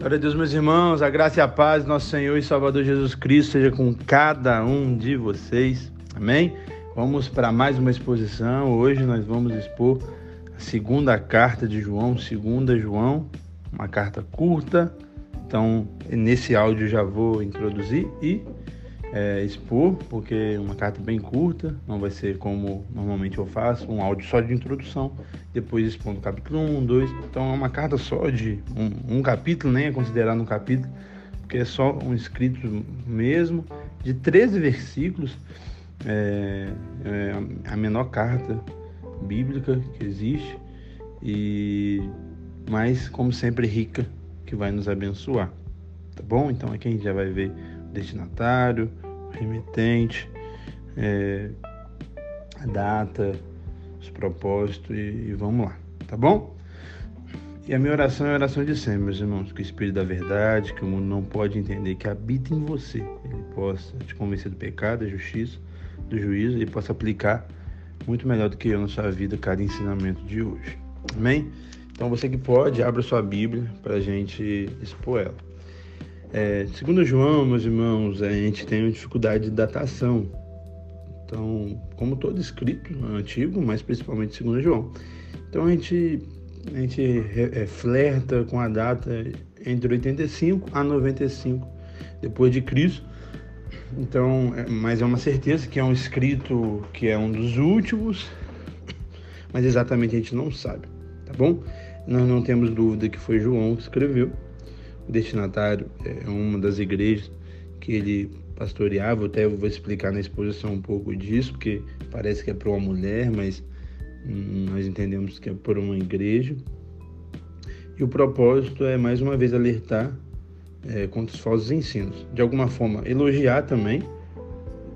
Glória a Deus, meus irmãos, a graça e a paz, nosso Senhor e Salvador Jesus Cristo seja com cada um de vocês. Amém? Vamos para mais uma exposição. Hoje nós vamos expor a segunda carta de João, segunda João, uma carta curta. Então, nesse áudio já vou introduzir e é, expor, porque é uma carta bem curta, não vai ser como normalmente eu faço, um áudio só de introdução, depois expondo capítulo 1, 2. Então é uma carta só de um, um capítulo, nem é considerado um capítulo, porque é só um escrito mesmo, de 13 versículos. É, é a menor carta bíblica que existe, e mas como sempre rica, que vai nos abençoar. Tá bom? Então aqui a gente já vai ver destinatário, remetente, é, a data, os propósitos e, e, vamos lá, tá bom? E a minha oração é a oração de sempre, meus irmãos, que o Espírito da Verdade, que o mundo não pode entender, que habita em você, ele possa te convencer do pecado, da justiça, do juízo e possa aplicar muito melhor do que eu na sua vida cada ensinamento de hoje. Amém? Então você que pode, abra sua Bíblia para a gente expor ela. É, segundo João, meus irmãos, a gente tem uma dificuldade de datação. Então, como todo escrito antigo, mas principalmente segundo João. Então a gente, a gente é, flerta com a data entre 85 a 95 depois de Cristo. Então, é, mas é uma certeza que é um escrito que é um dos últimos, mas exatamente a gente não sabe, tá bom? Nós não temos dúvida que foi João que escreveu destinatário é uma das igrejas que ele pastoreava. Até eu vou explicar na exposição um pouco disso, porque parece que é para uma mulher, mas hum, nós entendemos que é por uma igreja. E o propósito é mais uma vez alertar é, contra os falsos ensinos. De alguma forma, elogiar também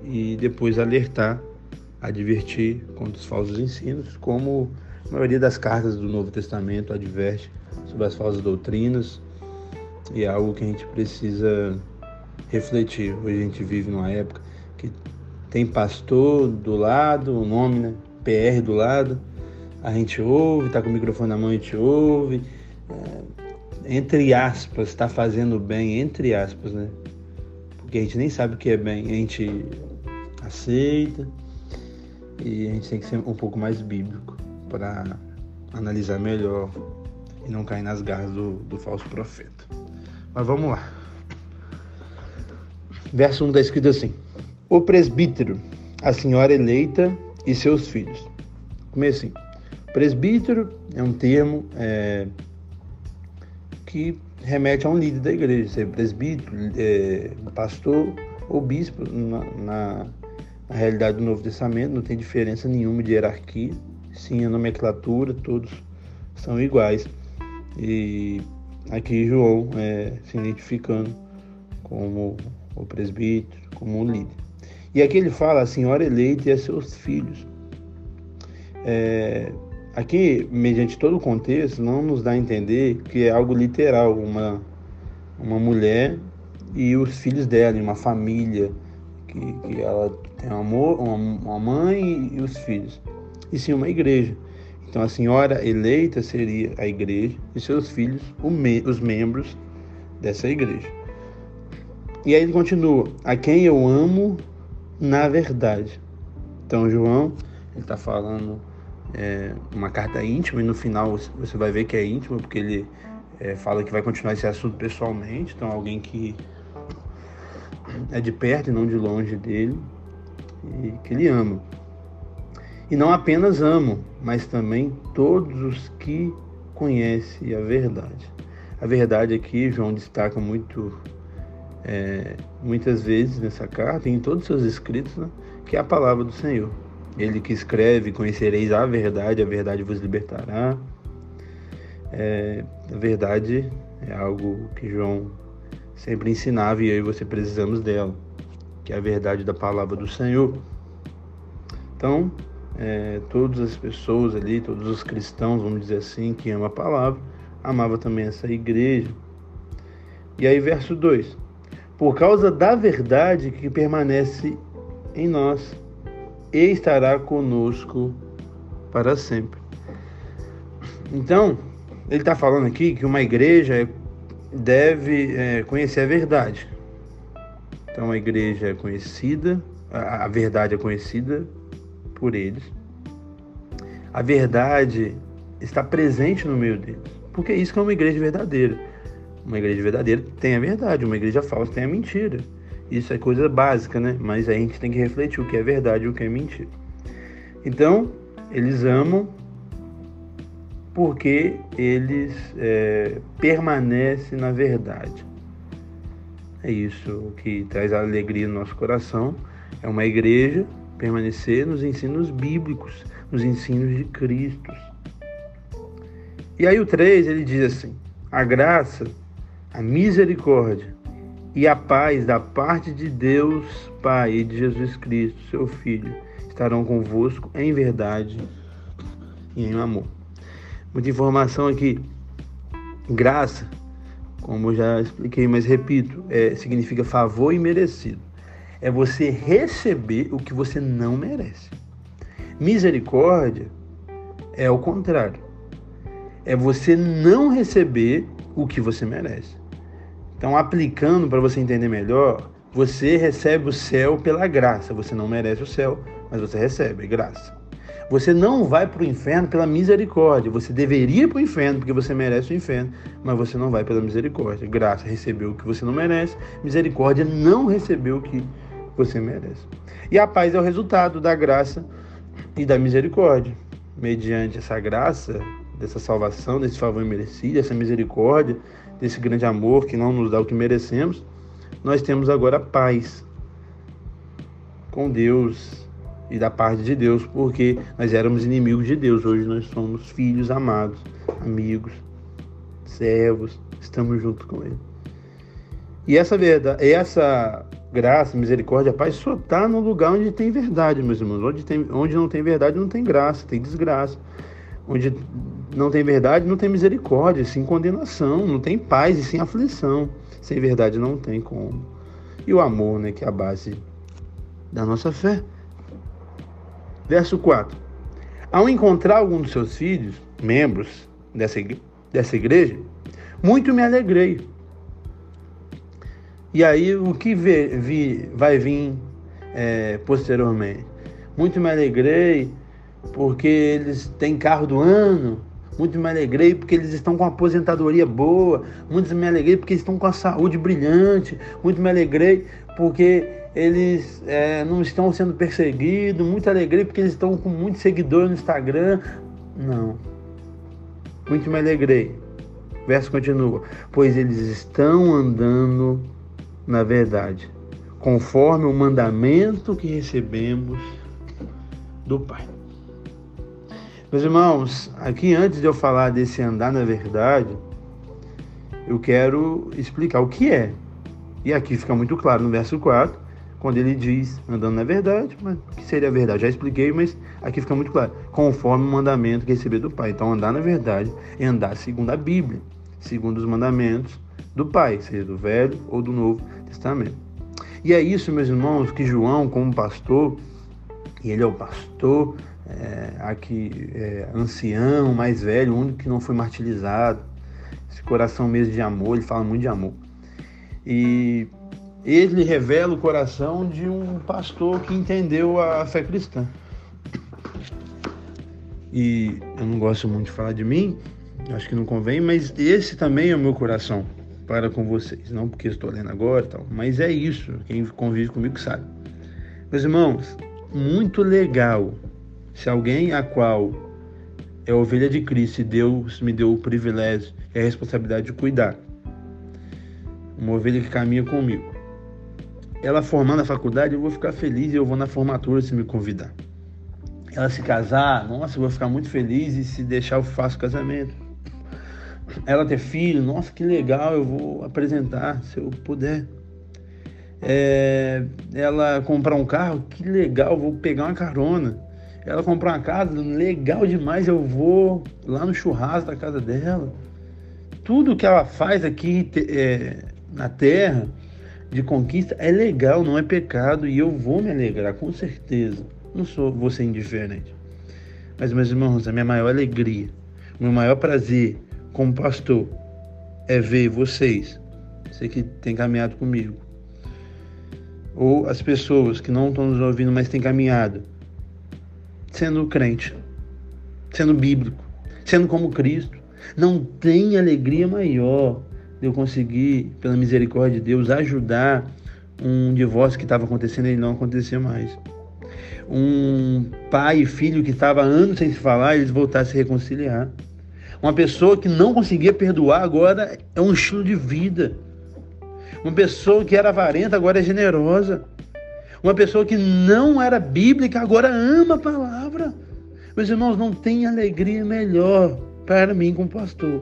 e depois alertar, advertir contra os falsos ensinos, como a maioria das cartas do Novo Testamento adverte sobre as falsas doutrinas, e é algo que a gente precisa refletir. Hoje a gente vive numa época que tem pastor do lado, o nome, né? PR do lado, a gente ouve, tá com o microfone na mão, a gente ouve. É, entre aspas, está fazendo bem, entre aspas, né? Porque a gente nem sabe o que é bem, a gente aceita e a gente tem que ser um pouco mais bíblico para analisar melhor e não cair nas garras do, do falso profeta. Mas vamos lá. Verso 1 está escrito assim: O presbítero, a senhora eleita e seus filhos. Comece assim. Presbítero é um termo é, que remete a um líder da igreja, ser presbítero, é, pastor ou bispo. Na, na, na, realidade do Novo Testamento não tem diferença nenhuma de hierarquia, sim a nomenclatura, todos são iguais. E aqui João é, se identificando como o presbítero, como um líder. E aqui ele fala a senhora eleita e a seus filhos. É, aqui, mediante todo o contexto, não nos dá a entender que é algo literal, uma, uma mulher e os filhos dela, uma família, que, que ela tem um amor, uma, uma mãe e os filhos. E sim uma igreja. Então, a senhora eleita seria a igreja e seus filhos, os membros dessa igreja. E aí ele continua: a quem eu amo na verdade. Então, João, ele está falando é, uma carta íntima, e no final você vai ver que é íntima, porque ele é, fala que vai continuar esse assunto pessoalmente. Então, alguém que é de perto e não de longe dele, e que ele ama. E não apenas amo, mas também todos os que conhecem a verdade. A verdade aqui, João destaca muito, é, muitas vezes nessa carta, em todos os seus escritos, né, que é a palavra do Senhor. Ele que escreve: Conhecereis a verdade, a verdade vos libertará. É, a verdade é algo que João sempre ensinava e eu e você precisamos dela, que é a verdade da palavra do Senhor. Então, é, todas as pessoas ali, todos os cristãos, vamos dizer assim, que amam a palavra, amava também essa igreja. E aí, verso 2: Por causa da verdade que permanece em nós, e estará conosco para sempre. Então, ele está falando aqui que uma igreja deve é, conhecer a verdade. Então a igreja é conhecida, a, a verdade é conhecida por eles. A verdade está presente no meio deles. Porque isso que é uma igreja verdadeira. Uma igreja verdadeira tem a verdade, uma igreja falsa tem a mentira. Isso é coisa básica, né? Mas a gente tem que refletir o que é verdade e o que é mentira. Então, eles amam porque eles é, permanecem na verdade. É isso que traz alegria no nosso coração. É uma igreja permanecer nos ensinos bíblicos, nos ensinos de Cristo. E aí o 3, ele diz assim: a graça, a misericórdia e a paz da parte de Deus Pai e de Jesus Cristo, seu Filho, estarão convosco em verdade e em amor. Muita informação aqui. Graça, como já expliquei, mas repito, é, significa favor imerecido. É você receber o que você não merece. Misericórdia é o contrário. É você não receber o que você merece. Então, aplicando para você entender melhor, você recebe o céu pela graça. Você não merece o céu, mas você recebe, graça. Você não vai para o inferno pela misericórdia. Você deveria ir para o inferno porque você merece o inferno, mas você não vai pela misericórdia. Graça recebeu o que você não merece, misericórdia não recebeu o que você merece. E a paz é o resultado da graça e da misericórdia. Mediante essa graça, dessa salvação, desse favor merecido, dessa misericórdia, desse grande amor que não nos dá o que merecemos, nós temos agora paz com Deus e da parte de Deus, porque nós éramos inimigos de Deus, hoje nós somos filhos amados, amigos, servos, estamos juntos com Ele. E essa verdade, essa graça, misericórdia, paz só está no lugar onde tem verdade, meus irmãos. Onde, tem, onde não tem verdade, não tem graça, tem desgraça. Onde não tem verdade, não tem misericórdia, sim condenação, não tem paz e sim aflição. Sem verdade não tem como. E o amor, né, que é a base da nossa fé. Verso 4. Ao encontrar algum dos seus filhos, membros dessa igreja, dessa igreja muito me alegrei. E aí o que vê, vi, vai vir é, posteriormente? Muito me alegrei porque eles têm carro do ano, muito me alegrei porque eles estão com aposentadoria boa. Muito me alegrei porque eles estão com a saúde brilhante. Muito me alegrei porque eles é, não estão sendo perseguidos. Muito alegrei porque eles estão com muitos seguidores no Instagram. Não. Muito me alegrei. O verso continua. Pois eles estão andando na verdade, conforme o mandamento que recebemos do Pai. Meus irmãos, aqui antes de eu falar desse andar na verdade, eu quero explicar o que é. E aqui fica muito claro no verso 4, quando ele diz andando na verdade, mas que seria a verdade? Já expliquei, mas aqui fica muito claro. Conforme o mandamento que recebi do Pai. Então, andar na verdade é andar segundo a Bíblia, segundo os mandamentos do Pai, seja do Velho ou do Novo Testamento. E é isso, meus irmãos, que João, como pastor, e ele é o pastor é, aqui é, ancião, mais velho, o único que não foi martirizado. Esse coração mesmo de amor, ele fala muito de amor. E ele revela o coração de um pastor que entendeu a fé cristã. E eu não gosto muito de falar de mim, acho que não convém, mas esse também é o meu coração para com vocês. Não porque estou lendo agora, tal, mas é isso. Quem convive comigo sabe. Meus irmãos, muito legal se alguém a qual é ovelha de Cristo e Deus me deu o privilégio e a responsabilidade de cuidar, uma ovelha que caminha comigo, ela formando a faculdade, eu vou ficar feliz e eu vou na formatura se me convidar. Ela se casar, nossa, eu vou ficar muito feliz e se deixar eu faço casamento. Ela ter filho, nossa, que legal, eu vou apresentar se eu puder. É, ela comprar um carro, que legal, vou pegar uma carona ela comprar uma casa, legal demais, eu vou lá no churrasco da casa dela. Tudo que ela faz aqui é, na terra de conquista é legal, não é pecado, e eu vou me alegrar, com certeza. Não sou, vou ser indiferente. Mas, meus irmãos, a minha maior alegria, o meu maior prazer como pastor é ver vocês, você que tem caminhado comigo, ou as pessoas que não estão nos ouvindo, mas têm caminhado, sendo crente, sendo bíblico, sendo como Cristo. Não tem alegria maior de eu conseguir, pela misericórdia de Deus, ajudar um divórcio que estava acontecendo e não acontecer mais. Um pai e filho que estava anos sem se falar, eles voltar a se reconciliar. Uma pessoa que não conseguia perdoar agora é um estilo de vida. Uma pessoa que era avarenta agora é generosa. Uma pessoa que não era bíblica agora ama a palavra. Meus irmãos, não tem alegria melhor para mim como pastor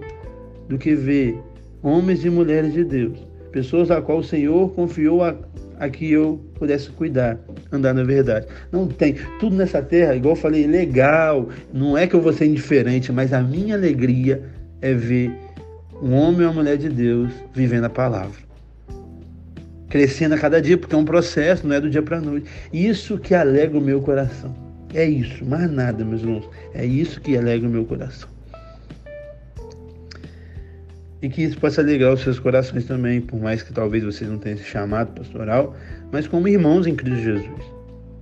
do que ver homens e mulheres de Deus, pessoas a qual o Senhor confiou a, a que eu pudesse cuidar, andar na verdade. Não tem. Tudo nessa terra, igual eu falei, legal. Não é que eu vou ser indiferente, mas a minha alegria é ver um homem ou uma mulher de Deus vivendo a palavra. Crescendo a cada dia, porque é um processo, não é do dia para a noite. Isso que alegra o meu coração. É isso, mais nada, meus irmãos. É isso que alegra o meu coração. E que isso possa alegrar os seus corações também, por mais que talvez vocês não tenham esse chamado pastoral, mas como irmãos em Cristo Jesus.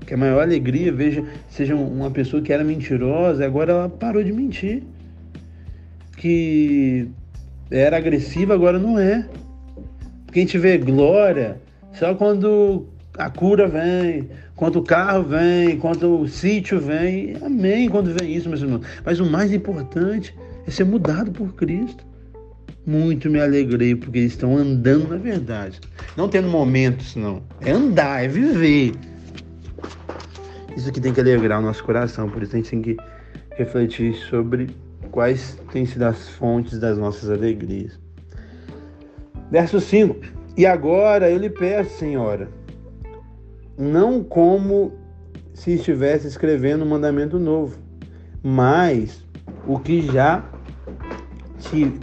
Que a maior alegria veja, seja uma pessoa que era mentirosa, agora ela parou de mentir. Que era agressiva, agora não é. Porque a gente vê glória só quando a cura vem, quando o carro vem, quando o sítio vem. Amém quando vem isso, meus irmãos. Mas o mais importante é ser mudado por Cristo muito me alegrei porque eles estão andando na verdade. Não tendo momentos, não. É andar, é viver. Isso aqui tem que alegrar o nosso coração, por isso a gente tem que refletir sobre quais têm sido as fontes das nossas alegrias. Verso 5: E agora eu lhe peço, Senhora, não como se estivesse escrevendo um mandamento novo, mas o que já te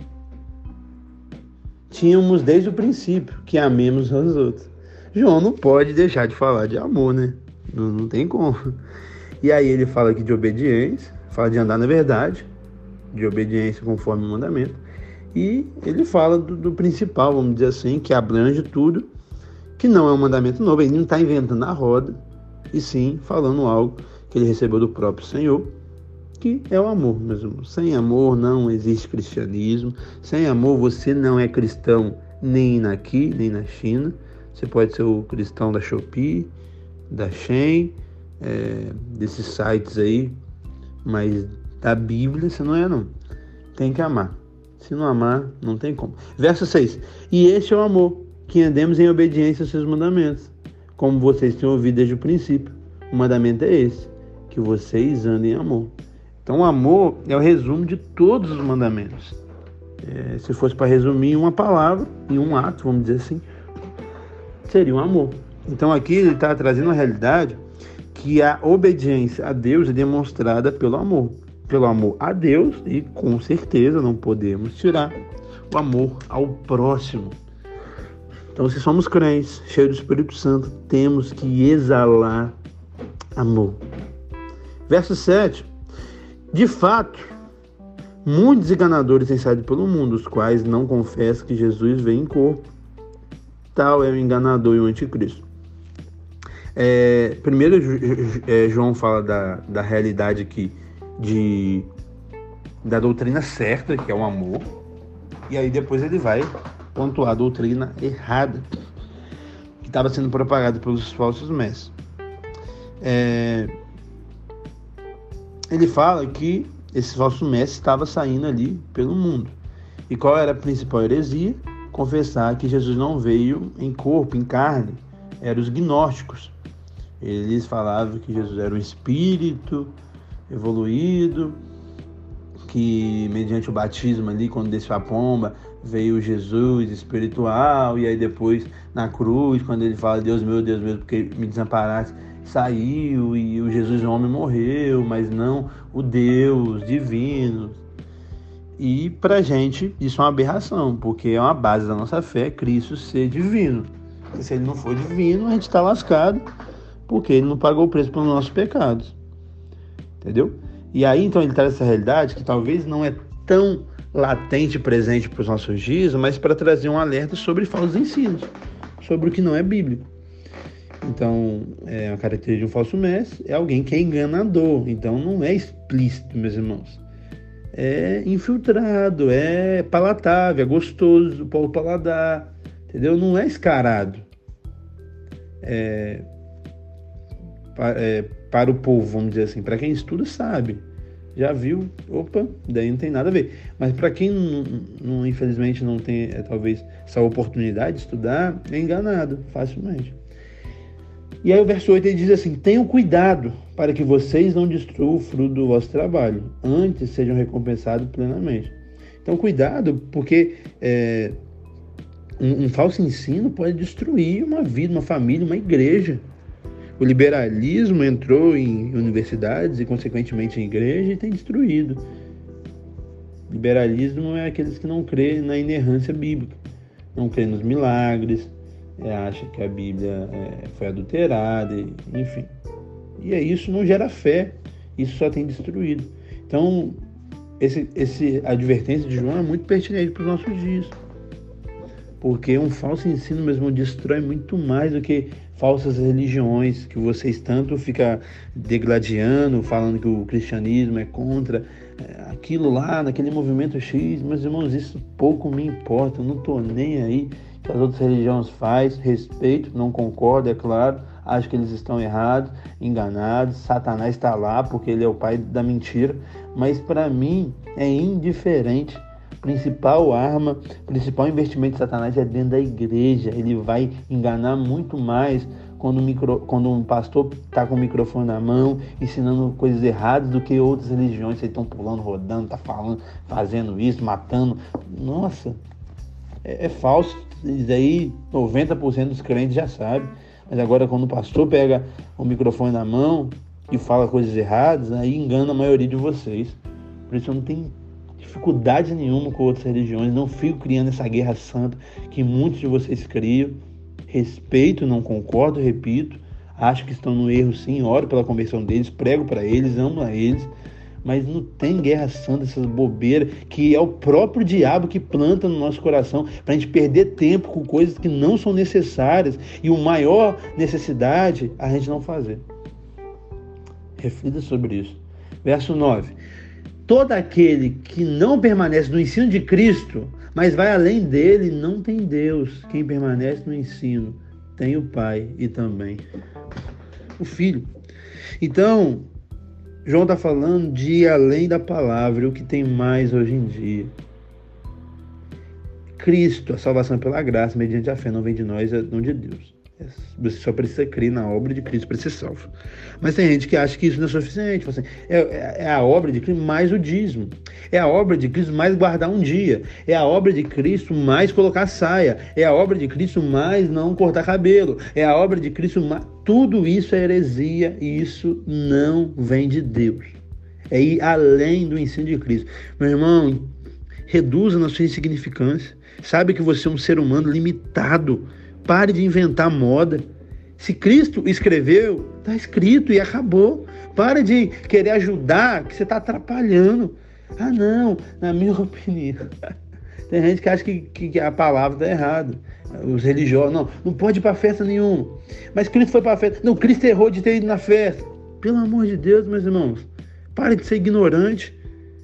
tínhamos desde o princípio, que amemos uns outros. João não pode deixar de falar de amor, né? Não, não tem como. E aí ele fala aqui de obediência, fala de andar na verdade, de obediência conforme o mandamento. E ele fala do, do principal, vamos dizer assim, que abrange tudo, que não é um mandamento novo, ele não está inventando a roda, e sim falando algo que ele recebeu do próprio Senhor que é o amor, meus irmãos. Sem amor não existe cristianismo. Sem amor você não é cristão nem aqui, nem na China. Você pode ser o cristão da Shopee, da Shen, é, desses sites aí, mas da Bíblia você não é não. Tem que amar. Se não amar, não tem como. Verso 6. E este é o amor, que andemos em obediência aos seus mandamentos, como vocês têm ouvido desde o princípio. O mandamento é esse, que vocês andem em amor. Então, o amor é o resumo de todos os mandamentos. É, se fosse para resumir uma palavra, em um ato, vamos dizer assim, seria um amor. Então, aqui ele está trazendo a realidade que a obediência a Deus é demonstrada pelo amor. Pelo amor a Deus e, com certeza, não podemos tirar o amor ao próximo. Então, se somos crentes, cheios do Espírito Santo, temos que exalar amor. Verso 7 de fato, muitos enganadores têm saído pelo mundo, os quais não confessam que Jesus veio em corpo. Tal é o enganador e o anticristo. É, primeiro, é, João fala da, da realidade aqui de, da doutrina certa, que é o amor, e aí depois ele vai pontuar a doutrina errada, que estava sendo propagada pelos falsos mestres. É, ele fala que esse falso mestre estava saindo ali pelo mundo. E qual era a principal heresia? Confessar que Jesus não veio em corpo, em carne. Eram os gnósticos. Eles falavam que Jesus era um espírito evoluído, que mediante o batismo ali, quando desceu a pomba, veio Jesus espiritual, e aí depois na cruz, quando ele fala, Deus meu, Deus meu, porque me desamparaste, saiu e o Jesus homem morreu, mas não o Deus divino. E para gente isso é uma aberração, porque é uma base da nossa fé Cristo ser divino. E se ele não for divino, a gente está lascado, porque ele não pagou o preço pelos nossos pecados. Entendeu? E aí então ele traz essa realidade que talvez não é tão latente presente para os nossos dias, mas para trazer um alerta sobre falsos ensinos, sobre o que não é bíblico. Então, é, a característica de um falso mestre é alguém que é enganador. Então, não é explícito, meus irmãos. É infiltrado, é palatável, é gostoso para o paladar, entendeu? Não é escarado. É, é, para o povo, vamos dizer assim. Para quem estuda, sabe. Já viu, opa, daí não tem nada a ver. Mas para quem não, não, infelizmente não tem, é, talvez, essa oportunidade de estudar, é enganado facilmente. E aí o verso 8 ele diz assim: Tenham cuidado para que vocês não destruam o fruto do vosso trabalho, antes sejam recompensados plenamente. Então, cuidado, porque é, um, um falso ensino pode destruir uma vida, uma família, uma igreja. O liberalismo entrou em universidades e, consequentemente, em igreja e tem destruído. Liberalismo é aqueles que não crêem na inerrância bíblica, não crêem nos milagres, é, acha que a Bíblia é, foi adulterada, enfim. E é isso não gera fé, isso só tem destruído. Então, esse, esse advertência de João é muito pertinente para os nossos dias. Porque um falso ensino mesmo destrói muito mais do que falsas religiões que vocês tanto ficam degladiando, falando que o cristianismo é contra é, aquilo lá, naquele movimento X. Meus irmãos, isso pouco me importa, eu não estou nem aí que as outras religiões faz, respeito, não concordo, é claro, acho que eles estão errados, enganados, Satanás está lá porque ele é o pai da mentira, mas para mim é indiferente principal arma, principal investimento de Satanás é dentro da igreja. Ele vai enganar muito mais quando, micro, quando um pastor está com o microfone na mão, ensinando coisas erradas do que outras religiões. Vocês estão pulando, rodando, tá falando, fazendo isso, matando. Nossa, é, é falso. Isso aí 90% dos crentes já sabem. Mas agora quando o pastor pega o microfone na mão e fala coisas erradas, aí engana a maioria de vocês. Por isso eu não tenho dificuldade nenhuma com outras religiões, não fico criando essa guerra santa que muitos de vocês criam. Respeito, não concordo, repito. Acho que estão no erro sim, oro pela conversão deles, prego para eles, amo a eles. Mas não tem guerra santa, essas bobeiras, que é o próprio diabo que planta no nosso coração para a gente perder tempo com coisas que não são necessárias e o maior necessidade a gente não fazer. Reflita sobre isso. Verso 9 todo aquele que não permanece no ensino de Cristo, mas vai além dele, não tem Deus. Quem permanece no ensino tem o Pai e também o Filho. Então, João está falando de ir além da palavra, o que tem mais hoje em dia. Cristo, a salvação pela graça, mediante a fé, não vem de nós, é não de Deus. Você só precisa crer na obra de Cristo para ser salvo. Mas tem gente que acha que isso não é suficiente. Assim, é, é, é, a obra de Cristo mais o dízimo. É a obra de Cristo mais guardar um dia. É a obra de Cristo mais colocar saia. É a obra de Cristo mais não cortar cabelo. É a obra de Cristo mais. Tudo isso é heresia e isso não vem de Deus. É ir além do ensino de Cristo. Meu irmão, reduza na sua insignificância. Sabe que você é um ser humano limitado Pare de inventar moda. Se Cristo escreveu, está escrito e acabou. Pare de querer ajudar, que você está atrapalhando. Ah, não, na minha opinião. Tem gente que acha que, que a palavra está errada. Os religiosos, não, não pode ir para festa nenhuma. Mas Cristo foi para festa. Não, Cristo errou de ter ido na festa. Pelo amor de Deus, meus irmãos, pare de ser ignorante.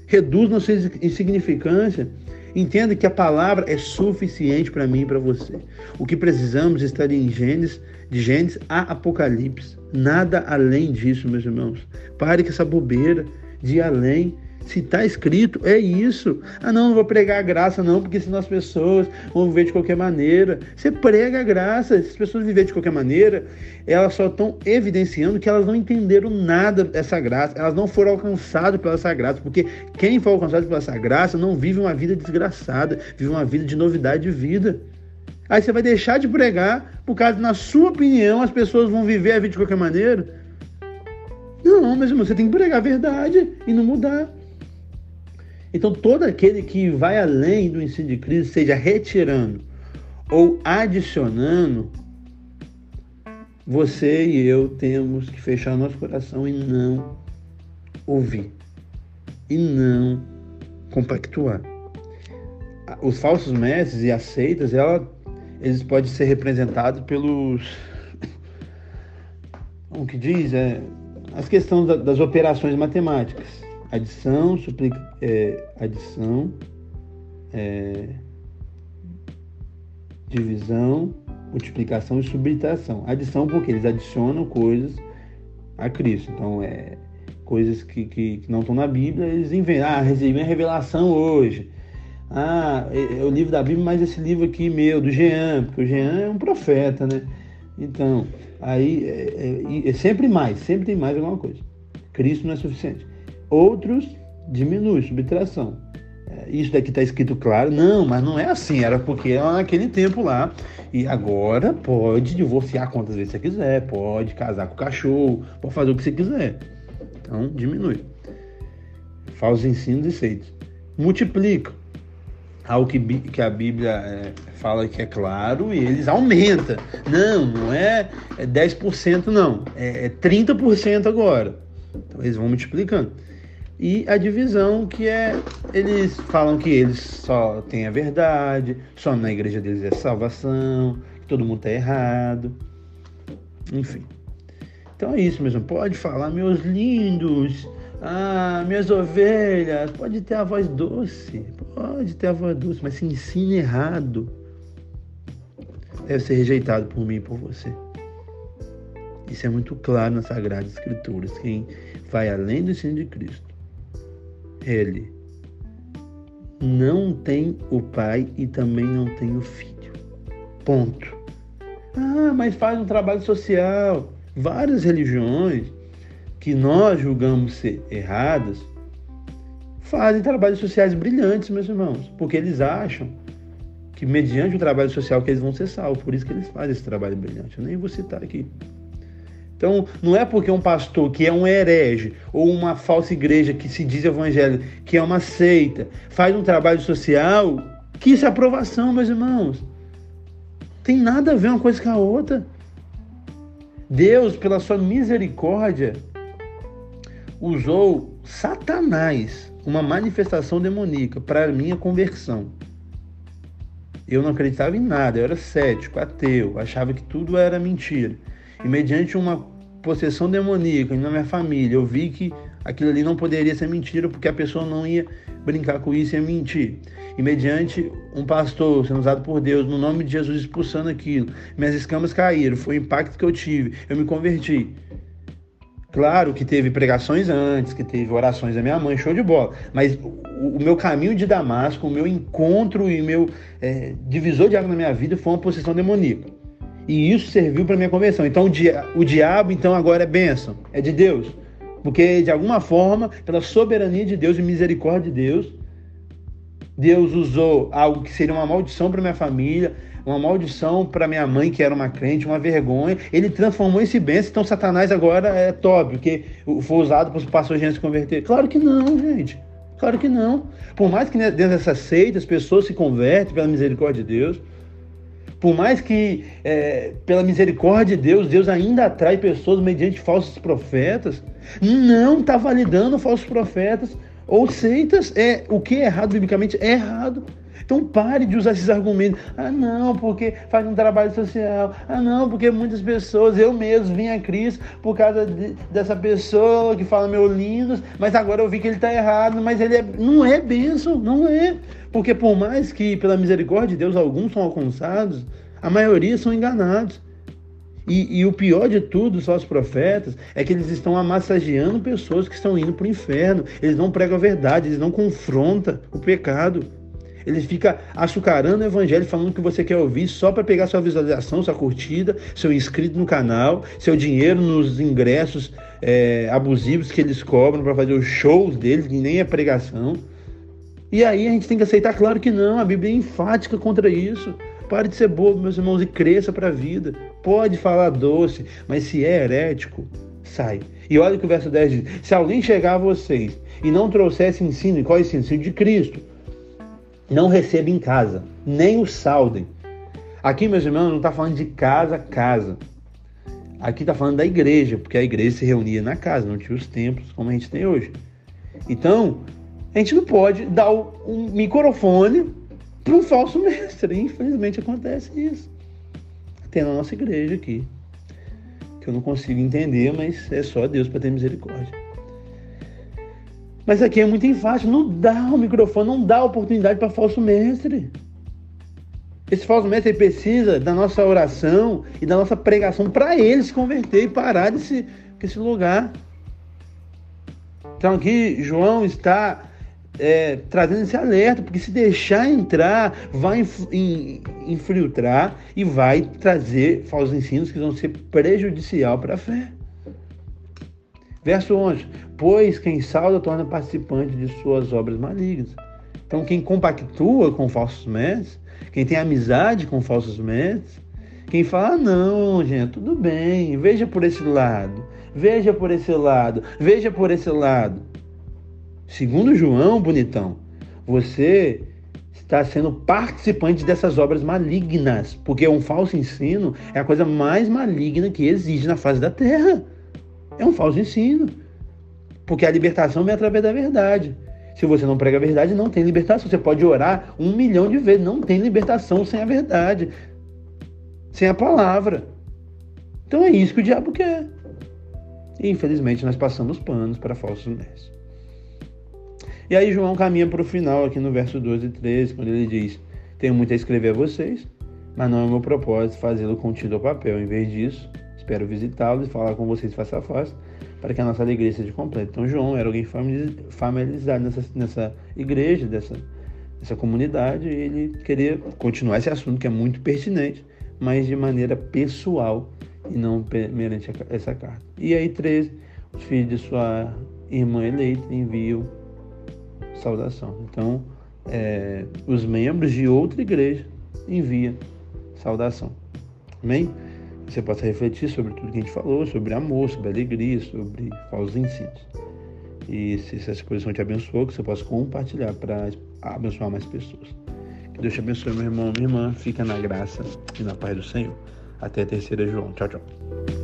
Reduz nossa insignificância. Entenda que a palavra é suficiente para mim e para você. O que precisamos estar em Gênesis, de Gênesis a Apocalipse. Nada além disso, meus irmãos. Pare com essa bobeira de ir além. Se está escrito, é isso. Ah, não, não vou pregar a graça, não, porque senão as pessoas vão viver de qualquer maneira. Você prega a graça, se as pessoas viverem de qualquer maneira, elas só estão evidenciando que elas não entenderam nada dessa graça, elas não foram alcançadas pela essa graça, porque quem for alcançado pela essa graça não vive uma vida desgraçada, vive uma vida de novidade de vida. Aí você vai deixar de pregar por causa, na sua opinião, as pessoas vão viver a vida de qualquer maneira? Não, mas irmão, você tem que pregar a verdade e não mudar. Então, todo aquele que vai além do ensino de Cristo, seja retirando ou adicionando, você e eu temos que fechar nosso coração e não ouvir, e não compactuar. os falsos mestres e as seitas, ela, eles podem ser representados pelos. Como que diz? É, as questões da, das operações matemáticas. Adição, suplica, é, adição, é, divisão, multiplicação e subtração. Adição porque eles adicionam coisas a Cristo. Então, é coisas que, que, que não estão na Bíblia, eles inventam. Ah, recebi a revelação hoje. Ah, é, é, o livro da Bíblia, mas esse livro aqui meu, do Jean, porque o Jean é um profeta, né? Então, aí é, é, é sempre mais, sempre tem mais alguma coisa. Cristo não é suficiente. Outros diminui, subtração. É, isso daqui está escrito claro. Não, mas não é assim. Era porque era naquele tempo lá. E agora pode divorciar quantas vezes você quiser, pode casar com o cachorro, pode fazer o que você quiser. Então, diminui. Falsos ensinos e seitos. Multiplica. Algo que, que a Bíblia é, fala que é claro e eles aumentam. Não, não é, é 10% não. É, é 30% agora. Então, eles vão multiplicando e a divisão que é eles falam que eles só têm a verdade, só na igreja deles é salvação, que todo mundo está errado, enfim. Então é isso mesmo. Pode falar, meus lindos, ah, minhas ovelhas, pode ter a voz doce, pode ter a voz doce, mas se ensina errado, deve ser rejeitado por mim e por você. Isso é muito claro nas Sagradas Escrituras. Quem vai além do ensino de Cristo ele não tem o pai e também não tem o filho. Ponto. Ah, mas faz um trabalho social. Várias religiões que nós julgamos ser erradas fazem trabalhos sociais brilhantes, meus irmãos, porque eles acham que mediante o trabalho social que eles vão ser salvos. Por isso que eles fazem esse trabalho brilhante. Eu nem vou citar aqui. Então, não é porque um pastor que é um herege ou uma falsa igreja que se diz evangélico, que é uma seita, faz um trabalho social, que isso é aprovação, meus irmãos. Tem nada a ver uma coisa com a outra. Deus, pela sua misericórdia, usou Satanás, uma manifestação demoníaca, para minha conversão. Eu não acreditava em nada, eu era cético, ateu, achava que tudo era mentira. E mediante uma possessão demoníaca na minha família, eu vi que aquilo ali não poderia ser mentira, porque a pessoa não ia brincar com isso e ia mentir. E mediante um pastor sendo usado por Deus, no nome de Jesus, expulsando aquilo, minhas escamas caíram, foi o impacto que eu tive, eu me converti. Claro que teve pregações antes, que teve orações da minha mãe, show de bola. Mas o, meu caminho de Damasco, o meu encontro e meu é, divisor de água na minha vida foi uma possessão demoníaca. E isso serviu para minha conversão. Então o, dia, o diabo então agora é bênção, é de Deus. Porque de alguma forma, pela soberania de Deus e misericórdia de Deus, Deus usou algo que seria uma maldição para minha família, uma maldição para minha mãe, que era uma crente, uma vergonha. Ele transformou esse bênção. Então, Satanás agora é top, porque foi usado para os pastores se converter. Claro que não, gente. Claro que não. Por mais que dentro dessa seita as pessoas se convertem pela misericórdia de Deus, por mais que, é, pela misericórdia de Deus, Deus ainda atrai pessoas mediante falsos profetas, não está validando falsos profetas ou seitas. É, o que é errado biblicamente é errado. Então pare de usar esses argumentos. Ah, não, porque faz um trabalho social. Ah, não, porque muitas pessoas, eu mesmo vim a Cristo por causa de, dessa pessoa que fala meu lindo, mas agora eu vi que ele está errado, mas ele é, não é bênção, não é. Porque por mais que, pela misericórdia de Deus, alguns são alcançados, a maioria são enganados. E, e, o pior de tudo, só os profetas, é que eles estão amassageando pessoas que estão indo para o inferno. Eles não pregam a verdade, eles não confrontam o pecado. Eles ficam açucarando o evangelho, falando que você quer ouvir só para pegar sua visualização, sua curtida, seu inscrito no canal, seu dinheiro nos ingressos é, abusivos que eles cobram para fazer os shows deles, que nem é pregação. E aí a gente tem que aceitar, claro que não, a Bíblia é enfática contra isso. Pare de ser bobo, meus irmãos, e cresça para a vida. Pode falar doce, mas se é herético, sai. E olha o que o verso 10 diz: Se alguém chegar a vocês e não trouxesse ensino, e qual é esse ensino? De Cristo, não receba em casa, nem o saudem. Aqui, meus irmãos, não está falando de casa a casa. Aqui está falando da igreja, porque a igreja se reunia na casa, não tinha os templos como a gente tem hoje. Então, a gente não pode dar um microfone para um falso mestre. Infelizmente acontece isso. Tem na nossa igreja aqui. Que eu não consigo entender, mas é só Deus para ter misericórdia. Mas aqui é muito enfático. Não dá o microfone, não dá oportunidade para falso mestre. Esse falso mestre precisa da nossa oração e da nossa pregação para ele se converter e parar desse, desse lugar. Então aqui João está é, trazendo esse alerta, porque se deixar entrar, vai infiltrar e vai trazer falsos ensinos que vão ser prejudicial para a fé. Verso 11: Pois quem salda torna participante de suas obras malignas. Então, quem compactua com falsos mestres, quem tem amizade com falsos mestres, quem fala, ah, não, gente, tudo bem, veja por esse lado, veja por esse lado, veja por esse lado. Segundo João, bonitão, você está sendo participante dessas obras malignas, porque um falso ensino é a coisa mais maligna que existe na face da terra. É um falso ensino. Porque a libertação vem através da verdade. Se você não prega a verdade, não tem libertação. Você pode orar um milhão de vezes, não tem libertação sem a verdade, sem a palavra. Então é isso que o diabo quer. E infelizmente nós passamos panos para falsos mestres. E aí João caminha para o final aqui no verso 12 e 13, quando ele diz: Tenho muito a escrever a vocês, mas não é meu propósito fazê-lo contido ao papel. Em vez disso, espero visitá-los e falar com vocês face a face, para que a nossa alegria seja completa. Então João era alguém familiarizado nessa, nessa igreja, dessa, dessa comunidade, e ele queria continuar esse assunto que é muito pertinente, mas de maneira pessoal e não meramente essa carta. E aí, 13, os filhos de sua irmã eleita enviam saudação. Então, é, os membros de outra igreja enviam saudação. Amém? Você possa refletir sobre tudo que a gente falou, sobre amor, sobre alegria, sobre falsos ensinos. E se essas coisas não te abençoou, que você possa compartilhar para abençoar mais pessoas. Que Deus te abençoe, meu irmão, minha irmã. Fica na graça e na paz do Senhor. Até a terceira, João. Tchau, tchau.